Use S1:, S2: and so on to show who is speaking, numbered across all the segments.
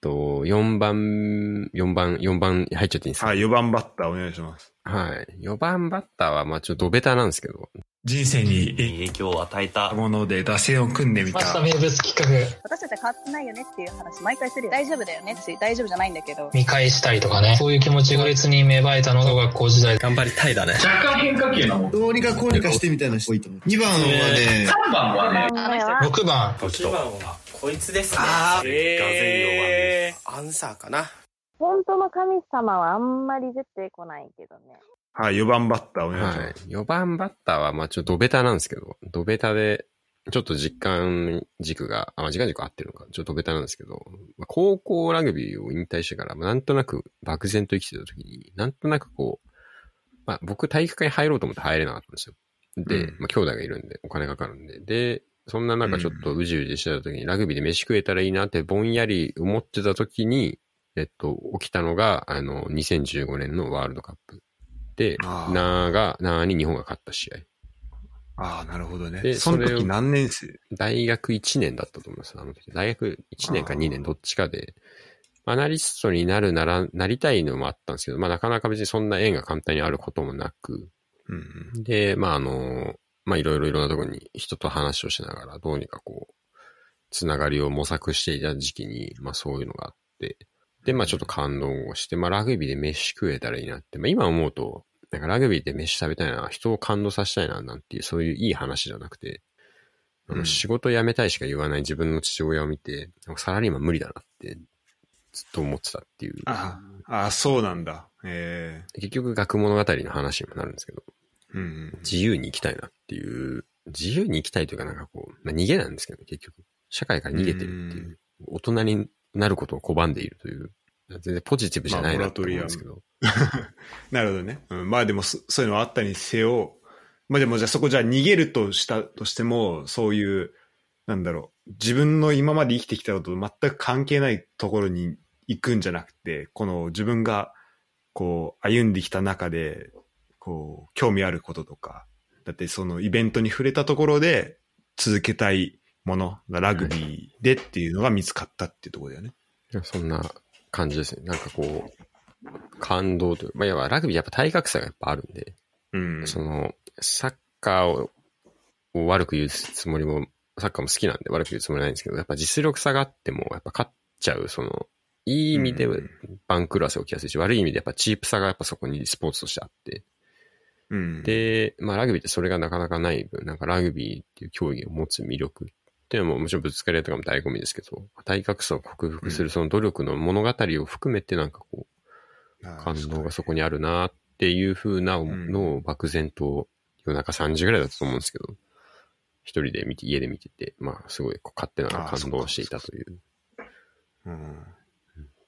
S1: と、4番、4番、4番入っちゃっていいんですか？
S2: はい、4番バッターお願いします。
S1: はい。4番バッターは、まあちょっとドベタなんですけど、
S3: 人生に
S4: 影響を与えた。
S3: もので打線を組んでみた。
S5: ました名物企画
S6: 私たちは変わってないよねっていう話毎回するよ。大丈夫だよねって大丈夫じゃないんだけど。
S5: 見返したりとかね。そういう気持ちが別に芽生えたのが学校時代。
S4: 頑張りたいだね。
S3: 若干変化球なもん。
S7: どうにかこうにかしてみたいな人多いと思う。2番はね、
S3: 3番はね。
S6: あの人
S5: 6番。
S4: 1番はこいつですね
S8: あー
S4: え
S8: アンサーかな。
S9: 本当の神様はあんまり出てこないけどね。
S2: はい、4番バッターお願いし
S1: はい
S2: ます。。
S1: 4番バッターは、まあちょっとドベタなんですけど、ドベタで、ちょっと実感軸が、あ、まあ時間軸合ってるのか、ちょっとドベタなんですけど、まあ高校ラグビーを引退してから、まあなんとなく漠然と生きてた時に、なんとなくこう、まあ僕体育会に入ろうと思って入れなかったんですよ。で、
S2: うん
S1: まあ兄弟がいるんで、お金かかるんで。で、そんな中ちょっとうじうじしてた時に、ラグビーで飯食えたらいいなってぼんやり思ってた時に、えっと、起きたのが、あの、2015年のワールドカップ。で、なーが、なーに日本が勝った試合。
S2: ああ、なるほどね。
S1: で
S2: その時何年生？
S1: 大学1年だったと思います。あの時。大学1年か2年どっちかで、アナリストになるなら、なりたいのもあったんですけど、まあなかなか別にそんな縁が簡単にあることもなく、
S2: うんうん。
S1: で、まああの、まあいろいろいろんなところに人と話をしながら、どうにかこう、つながりを模索していた時期に、まあそういうのがあって、で、まあちょっと感動をして、まあラグビーで飯食えたらいいなって、まあ今思うと、なんかラグビーで飯食べたいな、人を感動させたいな、なんていう、そういういい話じゃなくて、あの
S2: うん
S1: 仕事辞めたいしか言わない自分の父親を見て、サラリーマン無理だなって、ずっと思ってたっていう。
S2: ああ、あそうなんだ。え
S1: 結局学物語の話にもなるんですけど。自由に生きたいなっていう、自由に生きたいというかなんかこう、まあ、逃げなんですけど、結局。社会から逃げてるっていう。大人になることを拒んでいるという。全然ポジティブじゃないなと思うんですけど。
S2: なるほどね。うん、まあでもそ、そういうのはあったにせよ、まあでもじゃあそこじゃあ逃げるとしたとしても、そういう、なんだろう、自分の今まで生きてきたことと全く関係ないところに行くんじゃなくて、この自分がこう歩んできた中で、こう、興味あることとか、だってそのイベントに触れたところで続けたいものがラグビーでっていうのが見つかったっていうところだよね。
S1: そんな感じですね。なんかこう、感動というまあ、いわばラグビーやっぱ体格差がやっぱあるんで、
S2: うん。
S1: その、サッカーをを悪く言うつもりも、サッカーも好きなんで悪く言うつもりないんですけど、やっぱ実力差があっても、やっぱ勝っちゃう、その、いい意味で
S2: うん
S1: 番狂わせ起きやすいし、悪い意味でやっぱチープさがやっぱそこにスポーツとしてあって、
S2: うん、
S1: で、まあラグビーってそれがなかなかない分、なんかラグビーっていう競技を持つ魅力っていうのももちろんぶつかり合いとかも醍醐味ですけど、体格差を克服するその努力の物語を含めてなんかこう、感動がそこにあるなっていう風なのを漠然と夜中3時ぐらいだったと思うんですけど、一人で見て、家で見てて、まあすごいこう勝手な感動していたという、
S2: うん、
S1: っ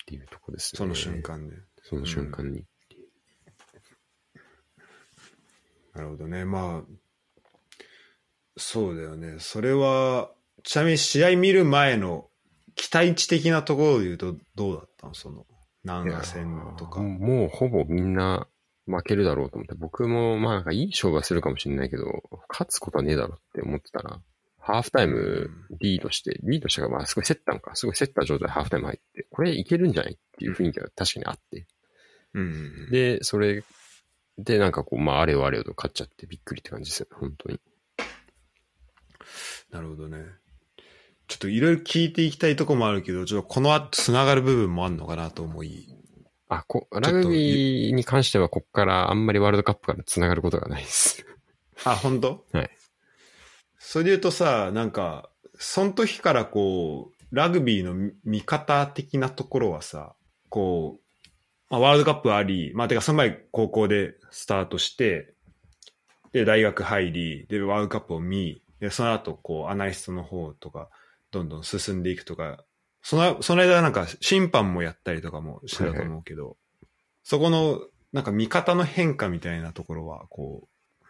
S1: ていうとこですね。
S2: その瞬。間で。
S1: その瞬間に。
S2: なるほどね。まあ、そうだよね。それは、ちなみに試合見る前の期待値的なところで言うとどうだったの？その、南ア戦とか。
S1: もうほぼみんな負けるだろうと思って、僕もまあなんかいい勝負はするかもしれないけど、勝つことはねえだろうって思ってたら、ハーフタイムリードして、リードしたからまあすごい競ったのか、すごい競った状態でハーフタイム入って、これいけるんじゃないっていう雰囲気が確かにあって。
S2: うん。
S1: で、それでなんかこう、まああれよあれよと勝っちゃってびっくりって感じですよね、本当に。
S2: なるほどね。ちょっといろいろ聞いていきたいとこもあるけど、ちょっとこの後繋がる部分もあるのかなと思い。
S1: あ、こ、ラグビーに関してはこっからあんまりワールドカップから繋がることがないです。
S2: あ、本当？
S1: はい。
S2: それで言うとさ、なんか、その時からこう、ラグビーの見方的なところはさ、こう、まあ、ワールドカップあり、まあ、てかその前高校でスタートして、で、大学入り、で、ワールドカップを見、で、その後、こう、アナリストの方とか、どんどん進んでいくとか、その、その間なんか審判もやったりとかもしてたと思うけど、そこの、なんか見方の変化みたいなところは、こう、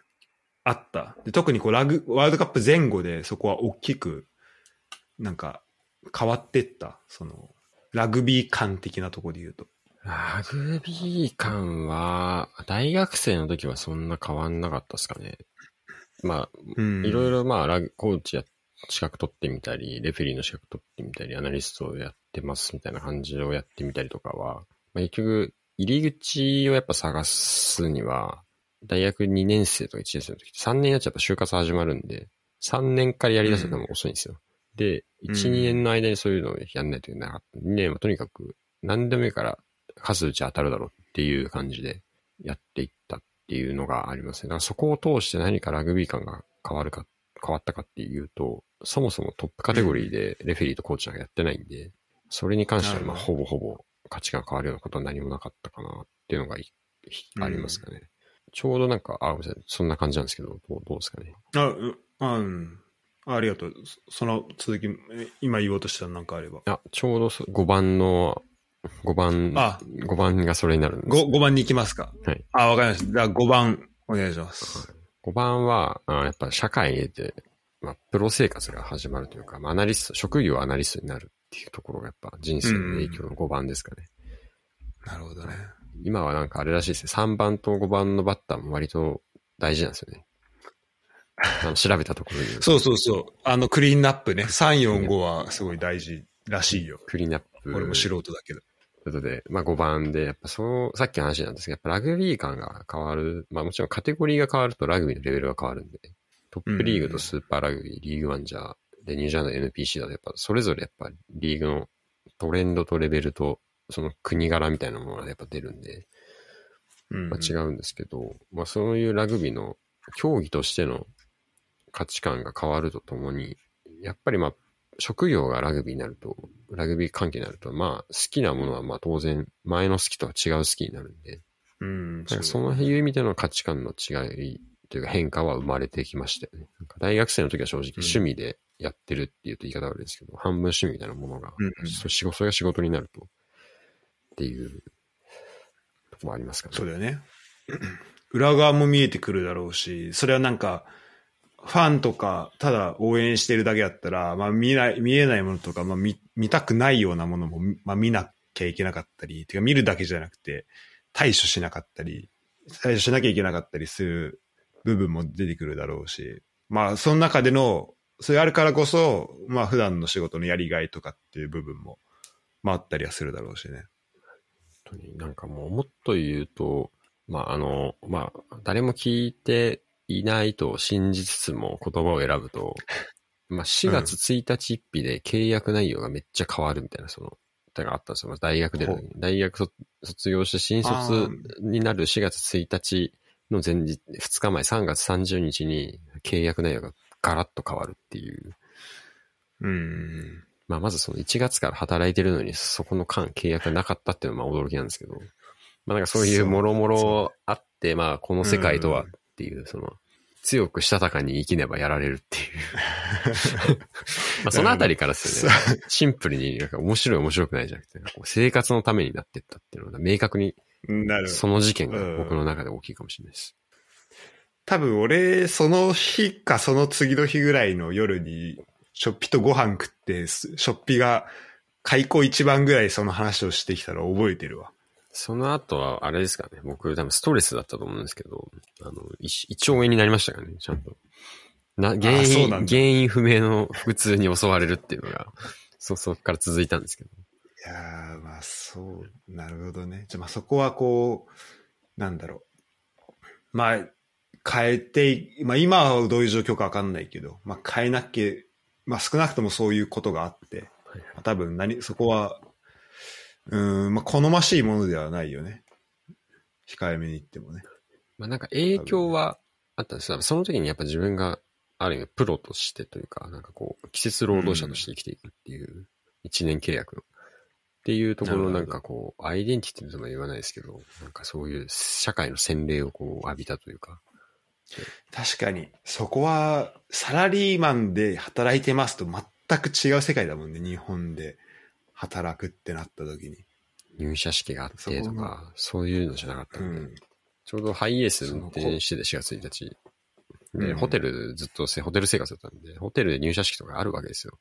S2: あった。で特にこうラグ、ワールドカップ前後でそこは大きく、なんか変わってった。その、ラグビー感的なところで言うと。
S1: ラグビー感は、大学生の時はそんな変わんなかったですかね。まあ、
S2: うん
S1: いろいろまあ、ラグ、コーチやっ資格取ってみたり、レフェリーの資格取ってみたり、アナリストをやってますみたいな感じをやってみたりとかは、まあ、結局、入り口をやっぱ探すには、大学2年生とか1年生の時、3年やっちゃやっぱ就活始まるんで、3年からやり出すのも遅いんですよ。で、1、
S2: うん
S1: 2年の間にそういうのをやんないといけなかった。2年はとにかく何でもいいから数打ち当たるだろうっていう感じでやっていったっていうのがありますね。だからそこを通して何かラグビー感が変わるか、変わったかっていうと、そもそもトップカテゴリーでレフェリーとコーチなんかやってないんで、それに関してはまあほぼほぼ価値観変わるようなことは何もなかったかなっていうのがありますかね。ちょうどなんか、あ、ごめんなさい。そんな感じなんですけど、どうどうですかね。
S2: あ、うんあうん。あありがとう。そその続き、え今言おうとしたらなんかあれば。
S1: あ、ちょうどそ5番の、5番、
S2: あ
S1: 5番がそれになるんです。
S2: 5, 5番に行きますか。
S1: はい。
S2: あ、わかりました。じゃあ5番お願いします。
S1: 5番は、あやっぱ社会に出て、まあ、プロ生活が始まるというか、まあ、アナリスト、職業アナリストになるっていうところがやっぱ人生の影響の5番ですかね。
S2: なるほどね。
S1: 今はなんかあれらしいですね。3番と5番のバッターも割と大事なんですよね。あの調べたところに。
S2: そうそうそう。あの、クリーンナップね。3、4、5はすごい大事らしいよ。
S1: クリーンアップ。
S2: 俺も素人だけど。
S1: ということで、まあ5番で、やっぱそう、さっきの話なんですけど、やっぱラグビー感が変わる。まあもちろんカテゴリーが変わるとラグビーのレベルが変わるんで、トップリーグとスーパーラグビー、リーグワンじゃ、で、ニュージャーランド NPC だとやっぱそれぞれやっぱリーグのトレンドとレベルと、その国柄みたいなものがやっぱ出るんで、
S2: うん
S1: まあ、違うんですけど、まあそういうラグビーの競技としての価値観が変わるとともに、やっぱりまあ職業がラグビーになると、ラグビー関係になると、まあ好きなものはまあ当然前の好きとは違う好きになるんで、
S2: うん。
S1: なんかそのいう意味での価値観の違いというか変化は生まれてきましたよね。なんか大学生の時は正直趣味でやってるっていうと言い方悪いですけど、半分趣味みたいなものが、
S2: うんうん
S1: そ仕事それが仕事になると、っていうとこもありますかね。
S2: そうだよね。裏側も見えてくるだろうし、それはなんか、ファンとか、ただ応援してるだけだったら、まあ見ない、見えないものとか、まあ見、見たくないようなものも、まあ見なきゃいけなかったり、てか見るだけじゃなくて、対処しなかったり、対処しなきゃいけなかったりする部分も出てくるだろうし、まあその中での、それあるからこそ、まあ普段の仕事のやりがいとかっていう部分も、まああったりはするだろうしね。
S1: 本当になんかもうもっと言うと、まああの、まあ誰も聞いていないと信じつつも言葉を選ぶと、まあ4月1日1日で契約内容がめっちゃ変わるみたいな、その、あったんですよ。まあ大学出るのに。大学卒卒業して新
S2: あ
S1: 卒
S2: ー
S1: になる4月1日の前日、2日前3月30日に契約内容がガラッと変わるっていう。
S2: うん。
S1: まあまずその1月から働いてるのにそこの間契約がなかったっていうのはまあ驚きなんですけど、まあなんかそういうもろもろあって、まあこの世界とはっていう、その、強くしたたかに生きねばやられるっていう。まあそのあたりからですよね。シンプルになんか面白い面白くないじゃなくて、生活のためになってったっていうのが明確に
S2: なる
S1: その事件が僕の中で大きいかもしれないです。
S2: 多分俺、その日かその次の日ぐらいの夜に、ショッピとご飯食って、すショッピが開口一番ぐらいその話をしてきたら覚えてるわ。
S1: その後は、あれですかね。僕、多分ストレスだったと思うんですけど、あの、胃胃腸炎になりましたからね、ちゃんと。な、原因、原因不明の腹痛に襲われるっていうのが、そ、そこから続いたんですけど。
S2: いやー、まあそう、なるほどね。じゃあまあそこはこう、なんだろう。まあ、変えて、まあ今はどういう状況かわかんないけど、まあ変えなきゃ、まあ少なくともそういうことがあって、多分何、そこは、うーん、まあ好ましいものではないよね。控えめに言ってもね。
S1: まあなんか影響はあったんですよ。その時にやっぱ自分が、ある意味プロとしてというか、なんかこう、季節労働者として生きていくっていう、一年契約の。っていうところのなんかこう、アイデンティティとも言わないですけど、なんかそういう社会の洗礼をこう浴びたというか、
S2: 確かに、そこは、サラリーマンで働いてますと全く違う世界だもんね、日本で働くってなった時に。
S1: 入社式があってとか、そういうのじゃなかったで、
S2: うんん。
S1: ちょうどハイエース運転してて4月1日。で、
S2: うん
S1: ホテルずっとせ、ホテル生活だったんで、ホテルで入社式とかあるわけですよ。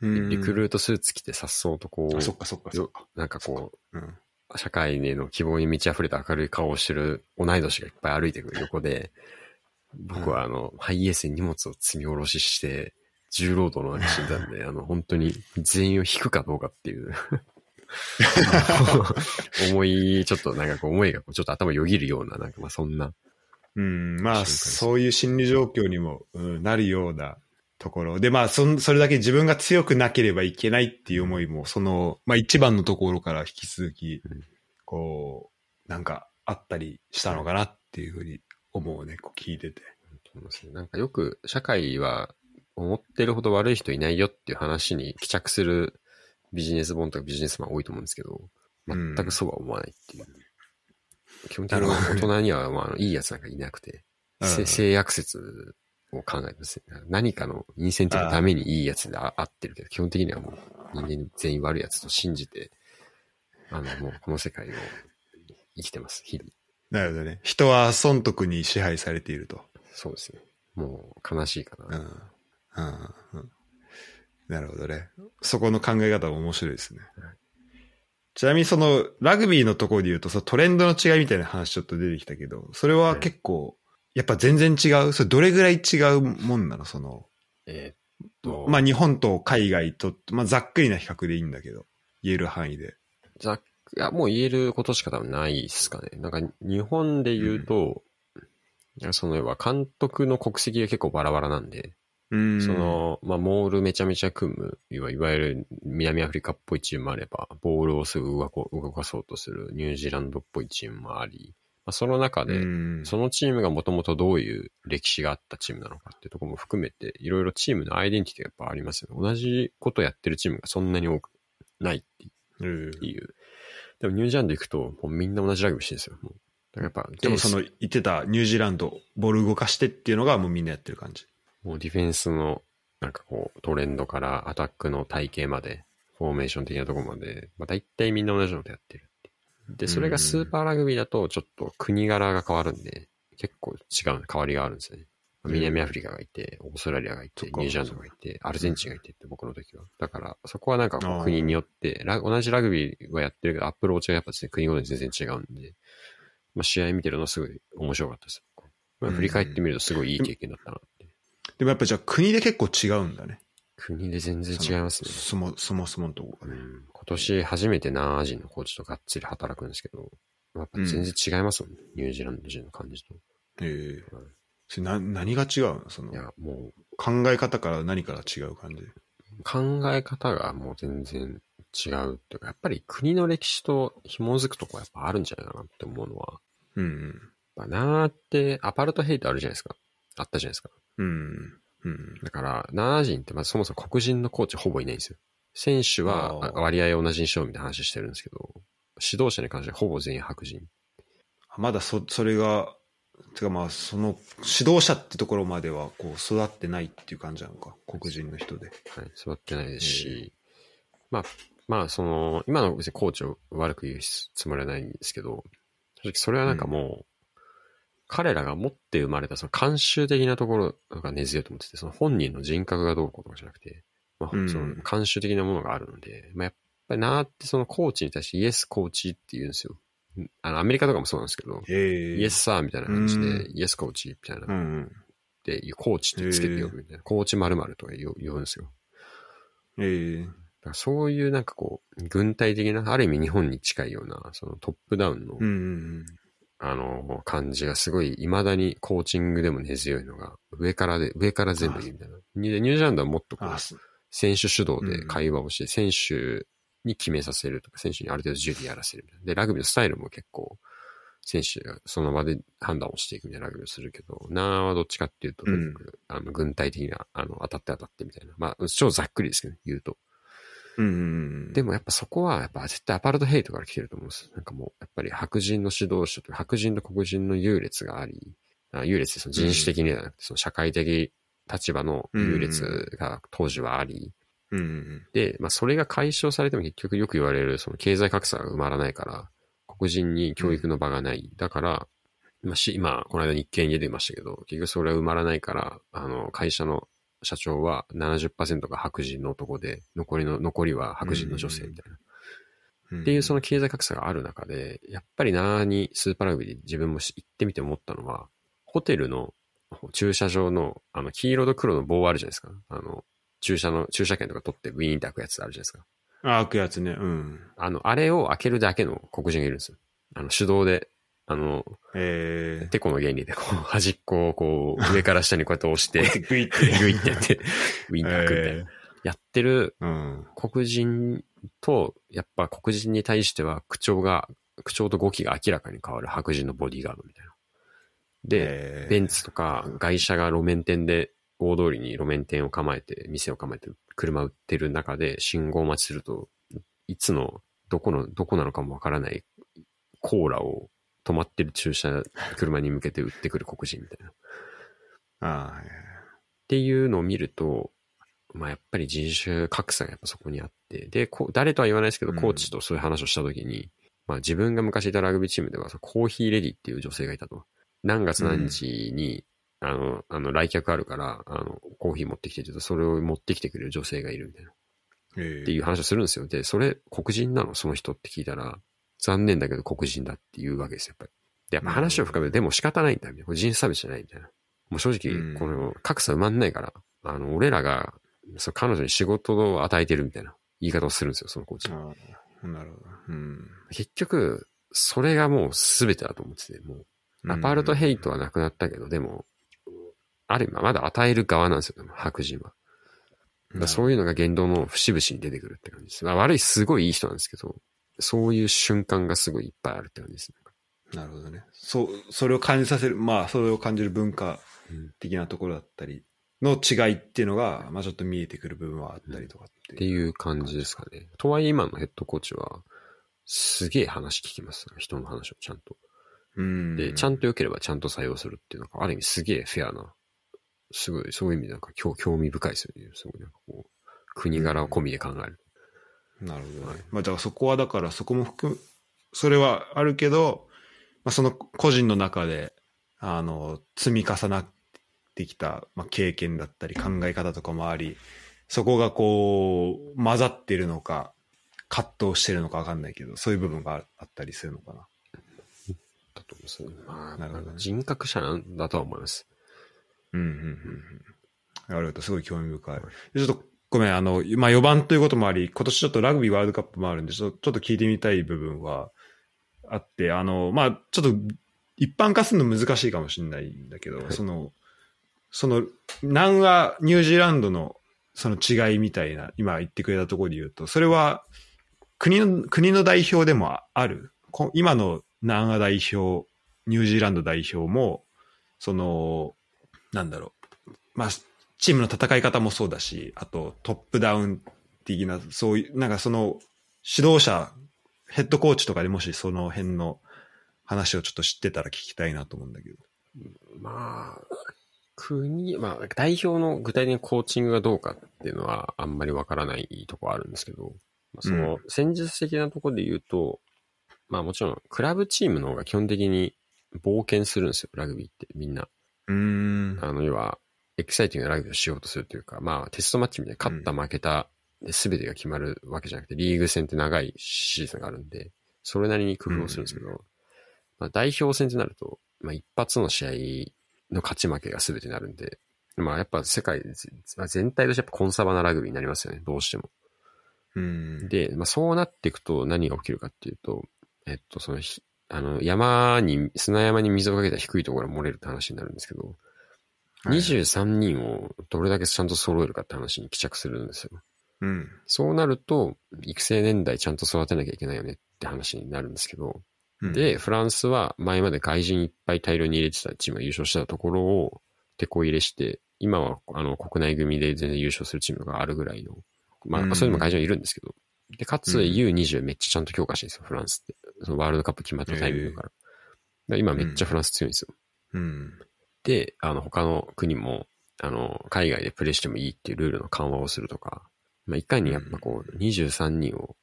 S2: うん
S1: リクルートスーツ着てさっそうとこ
S2: あ、そっ
S1: う、
S2: かそっかそっ
S1: よ
S2: か。
S1: なんかこ
S2: うん。
S1: う、社会への希望に満ち溢れた明るい顔をしてる同い年がいっぱい歩いてくる横で、僕はあの、ハイエースに荷物を積み下ろしして、重労働の中診断で、あの、本当に全員を引くかどうかっていう。思い、ちょっとなんかこう思いがちょっと頭よぎるような、なんかまあそんな。
S2: うん、まあ、そういう心理状況にも、うん、なるようなところ。で、まあ、そん、それだけ自分が強くなければいけないっていう思いも、その、まあ一番のところから引き続き
S1: うん、
S2: こう、なんかあったりしたのかなっていうふうに思うね、こう聞いてて。
S1: なんかよく社会は思ってるほど悪い人いないよっていう話に帰着するビジネス本とかビジネスマン多いと思うんですけど、全くそうは思わないっていう。基本的に大人には、まあいいやつなんかいなくて、性悪説を考えてますね。何かのインセンティブのためにいいやつであ合ってるけど、基本的にはもう人間全員悪いやつと信じて、あの、もうこの世界を生きてます、日々。
S2: なるほどね。人は損得に支配されていると。
S1: そうですね。もう悲しいかな。
S2: うん。うん。うんなるほどね。そこの考え方も面白いですね。ちなみにその、ラグビーのところで言うと、そのトレンドの違いみたいな話ちょっと出てきたけど、それは結構、やっぱ全然違う？それどれぐらい違うもんなの？その、
S1: えーっと、
S2: まあ日本と海外と、まあざっくりな比較でいいんだけど、言える範囲で。
S1: ざっいや、もう言えることしか多分ないですかね。なんか、日本で言うと、いやその要は監督の国籍が結構バラバラなんで、
S2: うん
S1: そ、の、まあ、モールめちゃめちゃ組む、いわゆる南アフリカっぽいチームもあれば、ボールをすぐ動かそうとするニュージーランドっぽいチームもあり、まあ、その中で、
S2: うん
S1: そのチームがもともとどういう歴史があったチームなのかっていうところも含めて、いろいろチームのアイデンティティがやっぱありますよね。同じことやってるチームがそんなに多くないっていう
S2: う。
S1: でもニュージーランド行くと、もうみんな同じラグビーしてるんですよ。もうだからやっぱ、
S2: でもその言ってたニュージーランド、ボール動かしてっていうのがもうみんなやってる感じ。
S1: もうディフェンスの、なんかこう、トレンドからアタックの体系まで、フォーメーション的なところまで、まあ大体みんな同じのことやってるってで、それがスーパーラグビーだと、ちょっと国柄が変わるんで、結構違う、変わりがあるんですよね。南アフリカがいて、オーストラリアがいて、ニュージーランドがいて、アルゼンチンがいてって僕の時は。だから、そこはなんか国によって、ラ同じラグビーはやってるけど、アプローチがやっぱですね、国ごとに全然違うんで、まあ試合見てるのすごい面白かったです。まあ、振り返ってみるとすごいいい経験だったなって。
S2: でもやっぱじゃあ国で結構違うんだね。
S1: 国で全然違いますね。
S2: そもそもそものとこがね。
S1: うん今年初めてナー人のコーチとがっつり働くんですけど、やっぱ全然違いますもんね。ニュージーランド人の感じと。
S2: ええ
S1: はい
S2: それな何が違うの？その
S1: いや、もう
S2: 考え方から何から違う感じ？
S1: 考え方がもう全然違うっていうか、やっぱり国の歴史と紐づくとこはやっぱあるんじゃないかなって思うのは、
S2: うん
S1: やっぱナーってアパルトヘイトあるじゃないですか。あったじゃないですか。
S2: うん。うん。うん。
S1: だから、ナー人ってまずそもそも黒人のコーチほぼいないんですよ。選手は割合同じにしようみたいな話してるんですけど、指導者に関してはほぼ全員白人。
S2: まだそ、それが、てかまあ、その、指導者ってところまでは、こう、育ってないっていう感じなのか。黒人の人で。
S1: はい、座ってないですし、まあ、まあ、その、今の別にコーチを悪く言うつもりはないんですけど、正直それはなんかもう、彼らが持って生まれたその慣習的なところが根強いと思ってて、その本人の人格がどうこうとかじゃなくて、まあ、
S2: うん
S1: その慣習的なものがあるので、まあ、やっぱりなーってそのコーチに対してイエスコーチって言うんですよ。あの、アメリカとかもそうなんですけど、
S2: ええ
S1: イエスサーみたいな感じで
S2: う、
S1: イエスコーチみたいな
S2: うんうん。
S1: で、コーチってつけて呼ぶみたいな、コーチ〇〇とか呼呼ぶんですよ。
S2: ええ
S1: だからそういうなんかこう、軍隊的な、ある意味日本に近いような、そのトップダウンの、あの、感じがすごい、未だにコーチングでも根強いのが、上からで、上から全部いいみたいな。でニュージーランドはもっとこ
S2: う
S1: 選手主導で会話をして、選手に決めさせるとか、選手にある程度自由でやらせるみたいな。で、ラグビーのスタイルも結構、選手がその場で判断をしていくみたいなラグビーをするけど、なーはどっちかっていうと、
S2: うん
S1: あの、軍隊的な、あの、当たって当たってみたいな。まあ、超ざっくりですけど、言うと。
S2: うんうんうん。
S1: でもやっぱそこは、やっぱ絶対アパルトヘイトから来てると思うんです。なんかもう、やっぱり白人の指導者と白人と黒人の優劣があり、あ優劣その人種的にではなくて、その社会的立場の優劣が当時はあり、
S2: うんうん
S1: で、まあそれが解消されても結局よく言われる、その経済格差が埋まらないから、黒人に教育の場がない。だから、まあし、今、この間日経に出てましたけど、結局それは埋まらないから、あの、会社の社長は70%が白人の男で、残りの、残りは白人の女性みたいな。
S2: うん。
S1: っていうその経済格差がある中で、やっぱりなーにスーパーラグビーで自分も行ってみて思ったのは、ホテルの駐車場のあの黄色と黒の棒あるじゃないですか。あの、注射の、注射券とか取ってウィーンって開くやつあるじゃないですか。
S2: あ、開くやつね。うん。
S1: あの、あれを開けるだけの黒人がいるんですよ。あの、手動で、あの、
S2: え
S1: テコの原理で、こう、端っこをこう、上から下にこうやって押して、
S2: ー。グイって。
S1: グイってやって、ウィーンって開くみたいな。やってる
S2: うん。
S1: 黒人と、やっぱ黒人に対しては口調が、口調と語気が明らかに変わる白人のボディーガードみたいな。で、
S2: えー
S1: ベンツとか外車が路面店で大通りに路面店を構えて、店を構えて車売ってる中で信号待ちすると、いつの、どこの、どこなのかもわからないコーラを止まってる駐車、車に向けて売ってくる黒人みたいな。っ
S2: ああ、
S1: ていうのを見ると、まあやっぱり人種格差がやっぱそこにあって、で、こう誰とは言わないですけど、
S2: うん
S1: コーチとそういう話をしたときに、まあ自分が昔いたラグビーチームでは、コーヒーレディっていう女性がいたと。何月何日に、あの、あの、来客あるから、あの、コーヒー持ってきてっと、それを持ってきてくれる女性がいるみたいな。
S2: えー
S1: っていう話をするんですよ。で、それ、黒人なの？その人って聞いたら、残念だけど黒人だっていうわけですよ、やっぱり。で、やっぱ話を深めると、でも仕方ないんだ、みたいな。これ人種差別じゃないみたいな。もう正
S2: うん
S1: 直、この格差埋まんないから、あの、俺らが、そう彼女に仕事を与えてるみたいな言い方をするんですよ、そのコーチ。
S2: なるほど。うん。
S1: 結局、それがもう全てだと思ってて、もう、アパルトヘイトはなくなったけど、でも、ある意味、まだ与える側なんですよ、白人は。そういうのが言動の節々に出てくるって感じです。まあ、悪い、すごいいい人なんですけど、そういう瞬間がすごいいっぱいあるって感じです。
S2: なるほどね。そう、それを感じさせる、まあ、それを感じる文化
S1: うん
S2: 的なところだったり、の違いっていうのが、まあちょっと見えてくる部分はあったりとか
S1: っていう感じですかね。とはいえ今のヘッドコーチは、すげえ話聞きます。人の話をちゃんと。
S2: うん。
S1: で、ちゃんと良ければちゃんと採用するっていうのが、ある意味すげえフェアな、すごい、そういう意味でなんか興興味深いですよね。すごいなんかこう、国柄を込みで考える。
S2: なるほどね。まあ、だからそこは、だからそこも含む、それはあるけど、まあ、その個人の中で、あの、積み重なってきた、まあ、経験だったり考え方とかもあり、そこがこう、混ざってるのか、葛藤してるのかわかんないけど、そういう部分がああったりするのかな。
S1: だと思いますね。まあ、
S2: なるほどね
S1: 人格者なんだとは思います。
S2: うん、うん、うんうん。ありがとう。すごい興味深い。でちょっと、ごめん、あの、まあ、4番ということもあり、今年ちょっとラグビーワールドカップもあるんで、ちょっと聞いてみたい部分はあって、あの、まあ、ちょっと、一般化するの難しいかもしれないんだけど、その、その、南ア、ニュージーランドのその違いみたいな、今言ってくれたところで言うと、それは、国の、国の代表でもある。こ今の南ア代表、ニュージーランド代表も、その、なんだろう。まあ、チームの戦い方もそうだし、あとトップダウン的な、そういう、なんかその、指導者、ヘッドコーチとかでもしその辺の話をちょっと知ってたら聞きたいなと思うんだけど。
S1: まあ、国、まあ、代表の具体的なコーチングがどうかっていうのはあんまりわからないところあるんですけど、まあその戦術的なところで言うと、まあもちろん、クラブチームの方が基本的に冒険するんですよ、ラグビーってみんな。
S2: うーん。
S1: あの、要は、エキサイティングなラグビーをしようとするというか、まあ、テストマッチみたいに勝った負けたで全てが決まるわけじゃなくて、リーグ戦って長いシーズンがあるんで、それなりに工夫をするんですけど、まあ、代表戦ってなると、まあ、一発の試合の勝ち負けが全てになるんで、まあ、やっぱ世界全体としてやっぱコンサバなラグビーになりますよね、どうしても。
S2: うん。
S1: で、まあ、そうなっていくと何が起きるかっていうと、えっと、そのひ、あの、山に、砂山に水をかけた低いところが漏れるって話になるんですけど、
S2: はい
S1: 23人をどれだけちゃんと揃えるかって話に帰着するんですよ。
S2: うん。
S1: そうなると、育成年代ちゃんと育てなきゃいけないよねって話になるんですけど、
S2: うん、
S1: で、フランスは前まで外人いっぱい大量に入れてたチームが優勝してたところを、手こ入れして、今はあの国内組で全然優勝するチームがあるぐらいの、まあ、
S2: うん
S1: そういうのも外人はいるんですけど、で、かつ
S2: うん
S1: U20 めっちゃちゃんと強化してるんですよ、フランスって。そのワールドカップ決まったタイミングから。だから今めっちゃフランス強いんですよ。
S2: うん。
S1: で、あの、他の国も、あの、海外でプレーしてもいいっていうルールの緩和をするとか、まあ、いかにやっぱこう、23人を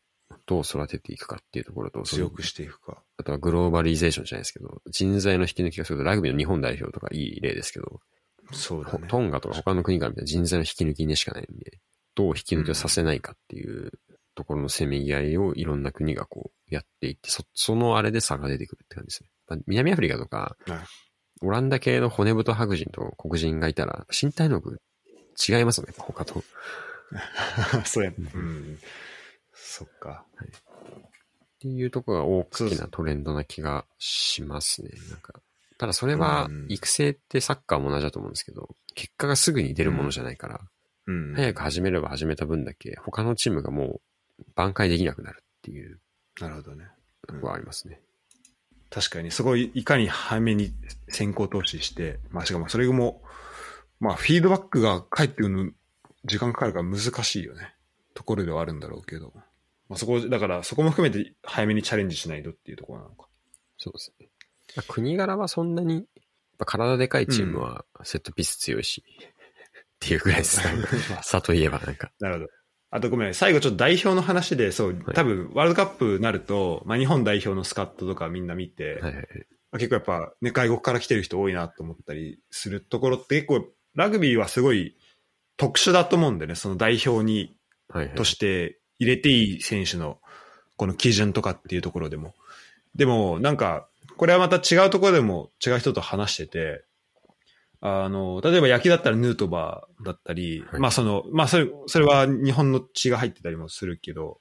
S1: どう育てていくかっていうところと、
S2: 強くしていくか。
S1: あとはグローバリゼーションじゃないですけど、人材の引き抜きがすると、ラグビーの日本代表とかいい例ですけど、
S2: そうだね。
S1: トンガとか他の国から見たら人材の引き抜きにしかないんで、どう引き抜きをさせないかっていうところのせめぎ合いをいろんな国がこうやっていって、そそのあれで差が出てくるって感じですね。まあ南アフリカとか、
S2: はい
S1: オランダ系の骨太白人と黒人がいたら、身体能力違いますよね、他と。
S2: そうや、うん。そっか。
S1: っていうところが大きなトレンドな気がしますね。なんか、ただそれは
S2: うん
S1: 育成ってサッカーも同じだと思うんですけど、結果がすぐに出るものじゃないから、
S2: うん。
S1: 早く始めれば始めた分だけ他のチームがもう挽回できなくなるっていう
S2: なるほどね。
S1: ところがありますね。
S2: 確かに、そこをいかに早めに先行投資して、まあしかもそれも、まあフィードバックが返ってくるの時間かかるから難しいよね。ところではあるんだろうけど。まあそこ、だからそこも含めて早めにチャレンジしないとっていうところなのか。
S1: そうですね。まあ国柄はそんなに、やっぱ体でかいチームはセットピース強いし、っていうぐらいです。
S2: まあ
S1: さといえばなんか。
S2: なるほど。あとごめん、最後ちょっと代表の話で、そう、
S1: はい。
S2: 多分ワールドカップになると、まあ日本代表のスカットとかみんな見て、
S1: はいはい
S2: 結構やっぱね、外国から来てる人多いなと思ったりするところって結構、ラグビーはすごい特殊だと思うんでね、その代表に、
S1: はい。はい
S2: として入れていい選手のこの基準とかっていうところでも。でも、なんか、これはまた違うところでも違う人と話してて、あの、例えば野球だったらヌートバーだったり、
S1: はい
S2: まあその、まあそれ、それは日本の血が入ってたりもするけど、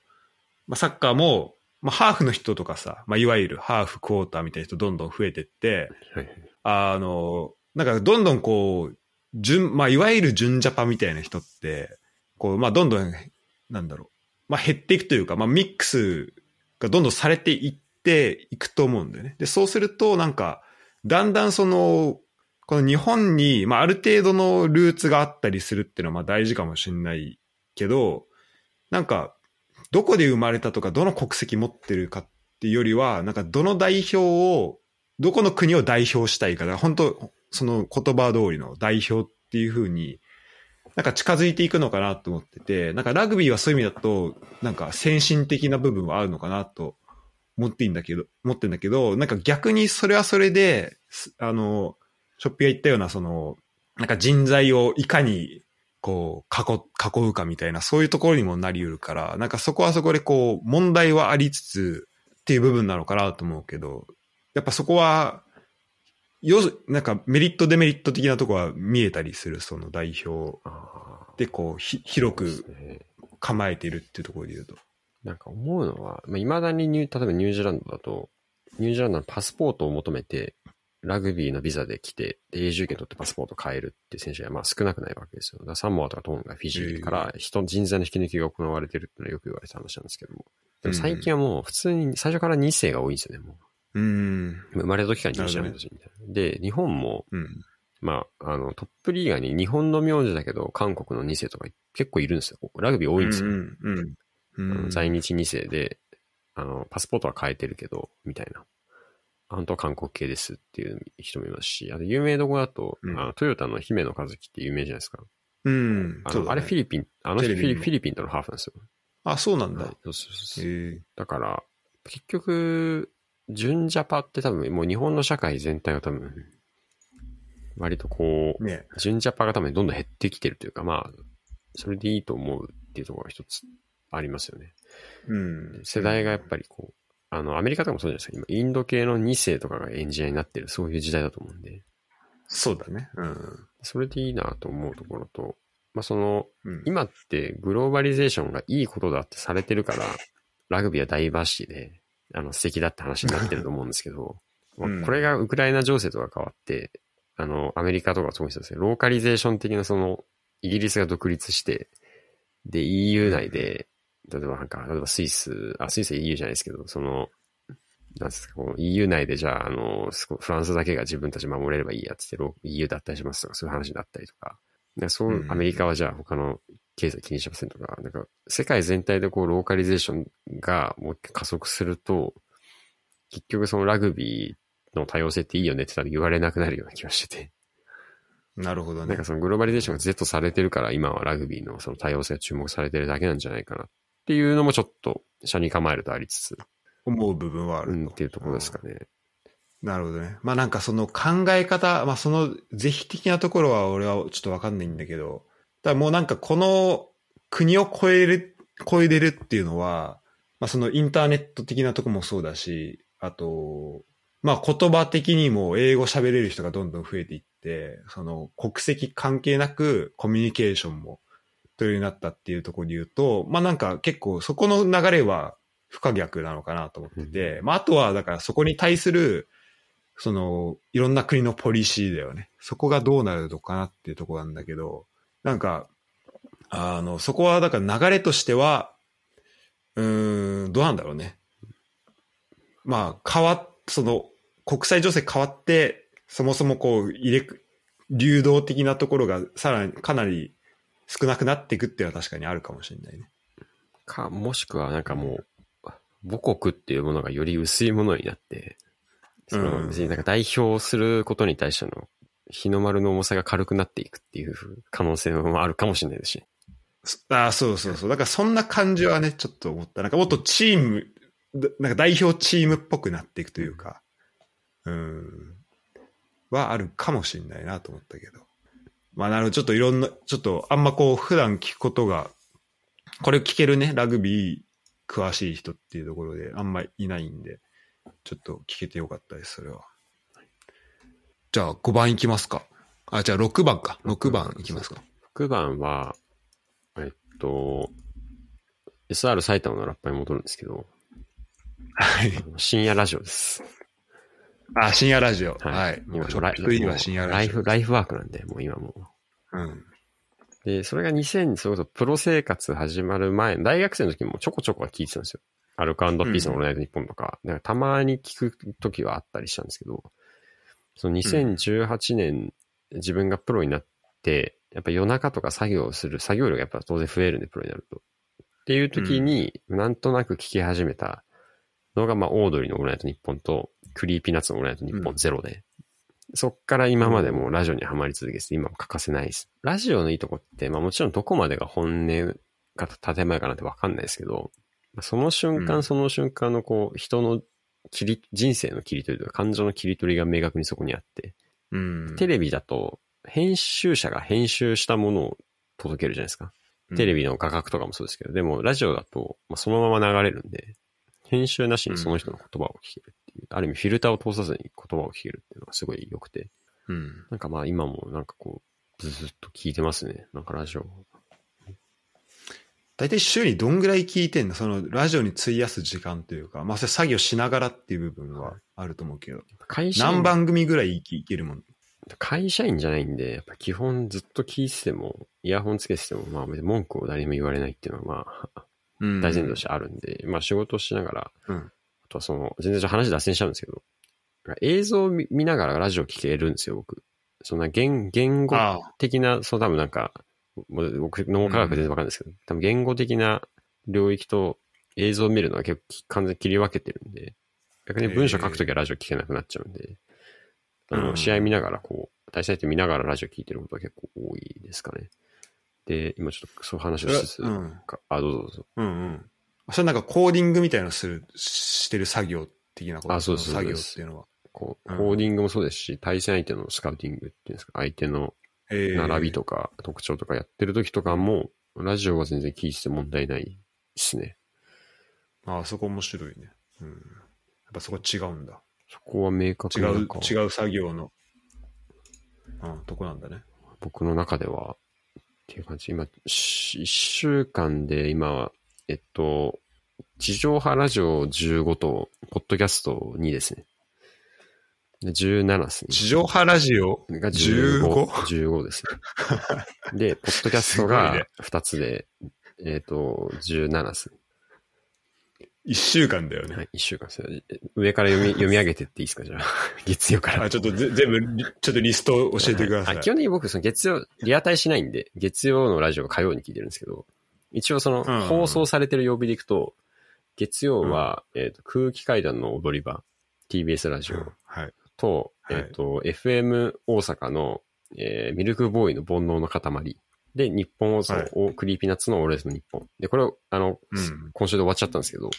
S2: まあサッカーも、まあハーフの人とかさ、まあいわゆるハーフクォーターみたいな人どんどん増えてって、
S1: はいはい
S2: あの、なんかどんどんこう、準、まあいわゆる準ジャパみたいな人って、こう、まあどんどん、なんだろう、まあ減っていくというか、まあミックスがどんどんされていっていくと思うんだよね。で、そうするとなんか、だんだんその、この日本に、まあある程度のルーツがあったりするっていうのはまあ大事かもしれないけど、なんか、どこで生まれたとか、どの国籍持ってるかっていうよりは、なんかどの代表を、どこの国を代表したいか、だから本当その言葉通りの代表っていう風に、なんか近づいていくのかなと思ってて、なんかラグビーはそういう意味だと、なんか先進的な部分はあるのかなと思っていいんだけど、思ってんだけど、なんか逆にそれはそれで、あの、ショッピーが言ったような、その、なんか人材をいかに、こう、囲、囲うかみたいな、そういうところにもなり得るから、なんかそこはそこでこう、問題はありつつっていう部分なのかなと思うけど、やっぱそこは、よ、なんかメリットデメリット的なとこは見えたりする、その代表でこう、ひ広く
S1: ね
S2: 構えてるっていうところで言うと。
S1: なんか思うのは、まあ、未だにニュー、例えばニュージーランドだと、ニュージーランドのパスポートを求めて、ラグビーのビザで来て、で永住権取ってパスポート変えるっていう選手がまあ少なくないわけですよ。だからサモアとかトンガ、フィジーから人、人材の引き抜きが行われてるってのはよく言われてた話なんですけども。でも最近はもう普通に最初から2世が多いんですよね、も
S2: うーん。
S1: う。生まれた時からニュージーランド人みたいな。で、日本も、
S2: うん。
S1: まあ、あの、トップリーガーに日本の名字だけど、韓国の2世とか結構いるんですよ。ラグビー多いんですよ。
S2: うん。うん。
S1: 在日2世で、あの、パスポートは変えてるけど、みたいな。本当は韓国系ですっていう人もいますし、あと有名どこだと、
S2: うん
S1: あのトヨタの姫野和樹って有名じゃないですか。
S2: うん。
S1: あの、
S2: そうだね
S1: あれフィリピン、あの人フィリピンとのハーフなんですよ。
S2: あ、そうなんだ。
S1: はいそうそうそう。だから、結局、純ジャパって多分もう日本の社会全体が多分、割とこう、
S2: ね
S1: 純ジャパが多分どんどん減ってきてるというか、まあ、それでいいと思うっていうところが一つありますよね。
S2: うん。
S1: 世代がやっぱりこう、あの、アメリカとかもそうじゃないですか。今、インド系の2世とかがエンジニアになってる、そういう時代だと思うんで、
S2: そうだね。うん。
S1: それでいいなと思うところと、まあその、
S2: うん。
S1: 今ってグローバリゼーションがいいことだってされてるから、ラグビーはダイバーシティで、あの、素敵だって話になってると思うんですけど、
S2: うん
S1: まあこれがウクライナ情勢とか変わって、あの、アメリカとかそうですね、ローカリゼーション的なその、イギリスが独立して、で、EU 内で、例えばなんか、例えばスイス、あ、スイスは EU じゃないですけど、その、なんですか、この EU 内でじゃあ、あの、フランスだけが自分たち守れればいいやっつって、ロ EU 脱退しますとか、そういう話になったりとか、でそう
S2: う、ん
S1: アメリカはじゃあ他の経済気にしませんとか、なんか、世界全体でこう、ローカリゼーションがもう一回加速すると、結局そのラグビーの多様性っていいよねって多分言われなくなるような気がしてて、
S2: なるほどね。
S1: なんか。そのグローバリゼーションが Z されてるから、今はラグビーのその多様性が注目されてるだけなんじゃないかなっていうのもちょっと、車に構えるとありつつ、
S2: 思う部分はあると。
S1: うん、っていうところですかね。
S2: なるほどね。まあなんかその考え方、まあその是非的なところは俺はちょっとわかんないんだけど、だもうなんかこの国を超える、超えれるっていうのは、まあそのインターネット的なとこもそうだし、あと、まあ言葉的にも英語喋れる人がどんどん増えていって、て、その国籍関係なくコミュニケーションも取るようになったっていうところで言うと、まあなんか結構そこの流れは不可逆なのかなと思ってて、まああとはだからそこに対する、そのいろんな国のポリシーだよね。そこがどうなるのかなっていうところなんだけど、なんか、あの、そこはだから流れとしては、うーん、どうなんだろうね。まあ、変わっ、その、国際情勢変わって、そもそもこう、入れく、流動的なところがさらにかなり少なくなっていくっていうのは確かにあるかもしれないね。
S1: か、もしくはなんかもう、母国っていうものがより薄いものになって、その
S2: うん
S1: 別になんか代表することに対しての日の丸の重さが軽くなっていくっていう可能性もあるかもしれないですし。
S2: そああ、そうそうそう。だからそんな感じはね、ちょっと思った。なんかもっとチーム、だなんか代表チームっぽくなっていくというか、うん、はあるかもしれないなと思ったけど。まあなるほど、ちょっといろんな、ちょっとあんまこう普段聞くことが、これ聞けるね、ラグビー詳しい人っていうところであんまいないんで、ちょっと聞けてよかったです、それは。じゃあ5番いきますか。あ、じゃあ6番か。6番いきますか。
S1: 6番は、えっと、SR 埼玉のラッパーに戻るんですけど、
S2: はい。
S1: 深夜ラジオです。
S2: あ、深夜ラジオ。はい。
S1: 今
S2: ちょっといいわ、深夜ラジオ。
S1: ライフ、ライフワークなんで、もう今もう。
S2: うん。
S1: で、それが2000、それこそプロ生活始まる前、大学生の時もちょこちょこは聞いてたんですよ。アルコピースのオールナイトニッポンとか、なんかたまに聞く時はあったりしたんですけど、その2018年、自分がプロになって、やっぱ夜中とか作業をする、作業量がやっぱ当然増えるんで、プロになると。っていう時に、なんとなく聞き始めたのが、まあ、オードリーのオールナイトニッポンと、クリーピーナッツのオールナイトニッポンゼロで、そっから今までもうラジオにはまり続けて、今も欠かせないです。ラジオのいいとこって、まあもちろんどこまでが本音か建前かなんてわかんないですけど、まあその瞬間
S2: うん
S1: その瞬間のこう、人の切り、人生の切り取りとか感情の切り取りが明確にそこにあって、
S2: うん。
S1: テレビだと編集者が編集したものを届けるじゃないですか。テレビの画角とかもそうですけど、でもラジオだと、まあ、そのまま流れるんで、編集なしにその人の言葉を聞けるある意味フィルターを通さずに言葉を聞けるっていうのがすごい良くて、
S2: うん。
S1: なんかまあ今もなんかこう、ずっと聞いてますね。なんかラジオ。
S2: 大体週にどんぐらい聞いてんの？そのラジオに費やす時間というか、まあそれ作業しながらっていう部分はあると思うけど、
S1: 会社員
S2: 何番組ぐらいいけるもん？
S1: 会社員じゃないんで、やっぱ基本ずっと聞いてても、イヤホンつけてても、まあ文句を誰にも言われないっていうのはまあ、
S2: うん。
S1: 大前提としてあるんで、まあ仕事をしながら、
S2: うん
S1: あとはその、全然話脱線しちゃうんですけど、映像を見見ながらラジオ聞けるんですよ、僕。そんな言、言語
S2: あ
S1: 的な、そう多分なんか、僕、脳科学全然わかんないですけど、多分言語的な領域と映像を見るのは結構完全に切り分けてるんで、逆に文章書くときはラジオ聞けなくなっちゃうんで、あの、
S2: うん
S1: 試合見ながらこう、対戦相手見ながらラジオ聞いてることは結構多いですかね。で、今ちょっとそういう話をしつつ、
S2: うん
S1: かあ、どうぞどうぞ。
S2: うんうん。それなんかコーディングみたいなのする、してる作業的なこと
S1: あそうです
S2: 作業っていうのは。
S1: こう、
S2: うん
S1: コーディングもそうですし、対戦相手のスカウティングっていうんですか、相手の
S2: えー
S1: 並びとか特徴とかやってる時とかも、ラジオは全然聞いてて問題ないですね。
S2: ああ、そこ面白いね。うん。やっぱそこ違うんだ。
S1: そこは明確
S2: 違う違う作業の、うん、とこなんだね。
S1: 僕の中では、っていう感じ。今、し一週間で今は、えっと、地上波ラジオ15と、ポッドキャスト2ですね。で17ですね。
S2: 地上波ラジオ？
S1: が 15?
S2: 15?
S1: 15ですね。で、ポッドキャストが
S2: ね
S1: 2つで、えっ、と、17ですね。
S2: 一週間だよね。
S1: はい、1週間ですね。上から読み、読み上げてっていいですか？じゃあ。月曜から。
S2: あ、ちょっとぜ全部リ、ちょっとリストを教えてください。
S1: は基本的に僕、その月曜、リアタイしないんで、月曜のラジオを火曜に聞いてるんですけど、一応その、
S2: うん
S1: 放送されてる曜日でいくと、月曜は、えっ、と、空気階段の踊り場、TBS ラジオ
S2: はい。
S1: と、
S2: はい
S1: えっ、と、FM 大阪の、えーミルクボーイの煩悩の塊。で、ニッポン放送、
S2: はい
S1: おクリーピーナッツのオールナイトニッポン。で、これを、あの、
S2: うん
S1: 今週で終わっちゃったんですけど、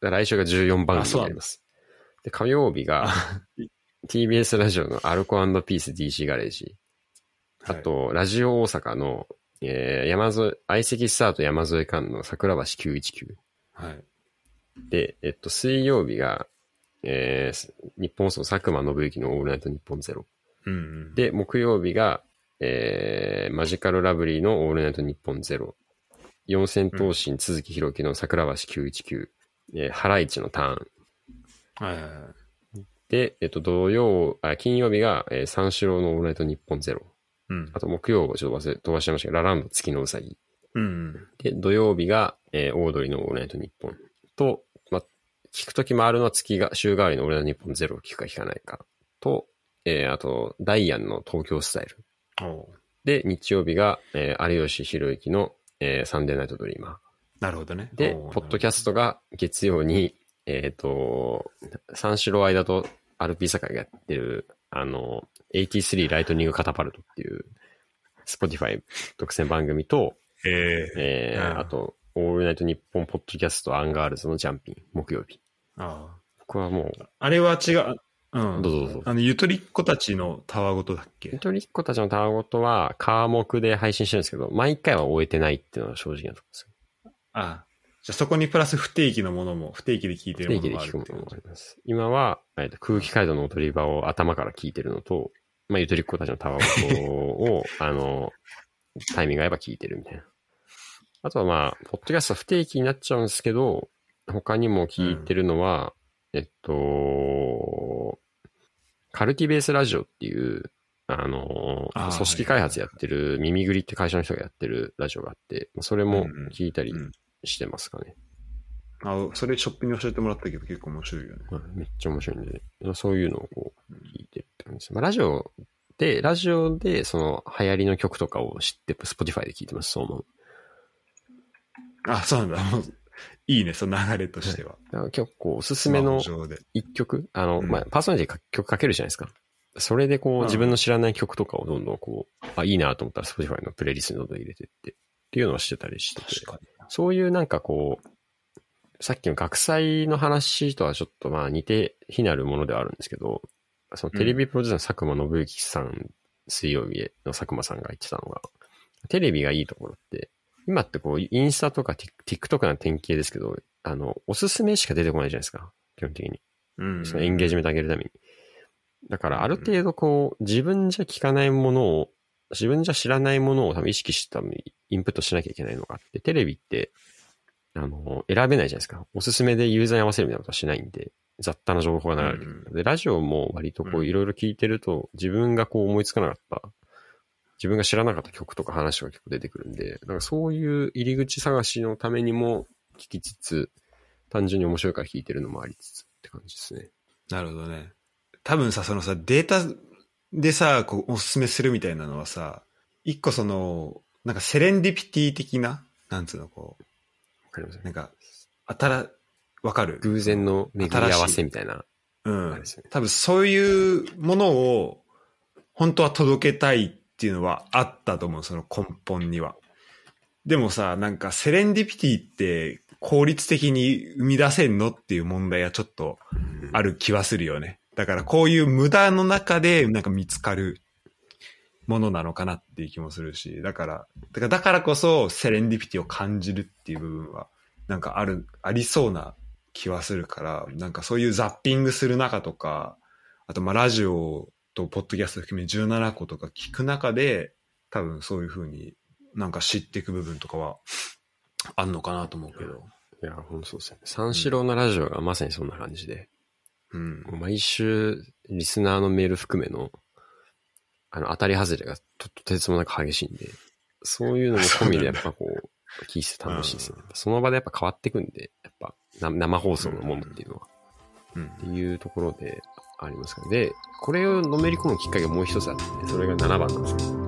S1: 来週が14番組になります。で、火曜日が、TBS ラジオのアルコピース DC ガレージ。あと、ラジオ大阪の、えー、山添、相席スタート山添間の桜橋919。
S2: はい。
S1: で、えっと、水曜日が、えー、日本放送佐久間信之のオールナイト日本ゼロ。
S2: うんうん。
S1: で、木曜日が、えー、マジカルラブリーのオールナイトニッポンゼロ。四千頭身、鈴木弘樹の桜橋919。えー、ハライチのターン。
S2: はいはいはい。
S1: で、えっと、土曜、あ、金曜日が、えー、三四郎のオールナイトニッポンゼロ。
S2: うん
S1: あ。と木曜、ちょっと忘れ、飛ばしちゃいましたけど、ラランド月のうさぎ。
S2: うんうん。
S1: で、土曜日が、えー、オードリーのオールナイトニッポンと、ま、聞くときもあるのは月が、週替わりのオールナイトニッポンゼロを聞くか聞かないか。と、えー、あと、ダイアンの東京スタイル。で、日曜日が、えー、有吉弘行の、えー、サンデーナイトドリーマ
S2: なるほどね。
S1: ー。でポッドキャストが月曜に、えっ、と、三四郎間と RP 坂がやってる、あの、83ライトニングカタパルトっていう、Spotify 独占番組と、
S2: ええ
S1: えー
S2: うん
S1: あと、オールナイトニッポンポッドキャストアンガールズのジャンピン、木曜日。
S2: ああ。
S1: 僕はも
S2: あれは違う。うん。
S1: どうぞどうぞ
S2: あの、ゆとりっ子たちのたわごとだっ
S1: う、
S2: け？
S1: ゆとりっ子たちのたわごとは、火木で配信してるんですけど、毎回は追えてないっていうのは正直なところですよ。
S2: ああ。じゃあそこにプラス不定期のものも、不定期で聞いて
S1: 不定期で
S2: るものもある
S1: 聞くものもあります。今は、えーと空気階段の踊り場を頭から聞いてるのと、まあ、ゆとりっ子たちのたわごとを、あの、タイミング合えば聞いてるみたいな。あとはまあ、ポッドキャスト不定期になっちゃうんですけど、他にも聞いてるのは、えっと、カルティベースラジオっていう、あの、
S2: あー
S1: 組織開発やってる、耳ぐりって会社の人がやってるラジオがあって、それも聞いたり
S2: うん
S1: してますかね。
S2: あそれショップに教えてもらったけど結構面白いよね。
S1: はいめっちゃ面白いんで、そういうのをこう、聞いてるです。まあ、ラジオで、ラジオで、その、流行りの曲とかを知って、Spotify で聞いてます、そう思う。
S2: あ、そうなんだ。いいね、その流れとしては。
S1: だから結構おすすめの。一曲、あの、
S2: うん
S1: まあ、パーソナリティが曲かけるじゃないですか。それでこう、
S2: うん
S1: 自分の知らない曲とかをどんどんこう、あ、いいなと思ったら Spotify のプレイリストにどんどん入れてって、っていうのをしてたりしてて。
S2: 確かに。
S1: そういうなんかこう、さっきの学祭の話とはちょっとまあ似て非なるものではあるんですけど、そのテレビプロデューサーの佐久間信之さん、水曜日の佐久間さんが言ってたのが、テレビがいいところって、今ってこう、インスタとか TikTok な典型ですけど、あの、おすすめしか出てこないじゃないですか。基本的に。
S2: うん。
S1: そのエンゲージメント上げるために。だから、ある程度こう、自分じゃ聞かないものを、自分じゃ知らないものを多分意識して多分インプットしなきゃいけないのがあって、テレビって、あの、選べないじゃないですか。おすすめでユーザーに合わせるみたいなことはしないんで、雑多な情報が流れてくる。で、ラジオも割とこ
S2: う
S1: うんいろいろ聞いてると、自分がこう思いつかなかった、自分が知らなかった曲とか話が結構出てくるんで、なんかそういう入り口探しのためにも聞きつつ、単純に面白いから聞いてるのもありつつって感じですね。
S2: なるほどね。多分さ、そのさ、データでさ、こう、おすすめするみたいなのはさ、一個その、なんかセレンディピティ的な、なんつうの、こ
S1: わかります
S2: う、なんか、あたら、わかる
S1: 偶然の巡り合わせみたいな。
S2: うん。多分そういうものを、本当は届けたいっていうのはあったと思う、その根本には。でもさ、なんかセレンディピティって効率的に生み出せんのっていう問題はちょっとある気はするよね。だからこういう無駄の中でなんか見つかるものなのかなっていう気もするし、だから、だからだからこそセレンディピティを感じるっていう部分はなんかある、ありそうな気はするから、なんかそういうザッピングする中とか、あとまあラジオとポッドキャスト含め17個とか聞く中で、多分そういうふうになんか知っていく部分とかはあんのかなと思うけど。
S1: いや、ほんとそうですね。三四郎のラジオがまさにそんな感じで、
S2: うん。
S1: 毎週、リスナーのメール含めの、あの、当たり外れがととてつもなく激しいんで、そういうのも込みでやっぱこう、聞いてて楽しいですね。その場でやっぱ変わってくんで、やっぱな生放送のものっていうのは、
S2: うん
S1: っていうところでありますから。で、これをのめり込むきっかけがもう一つあって、それが7番なんですよ。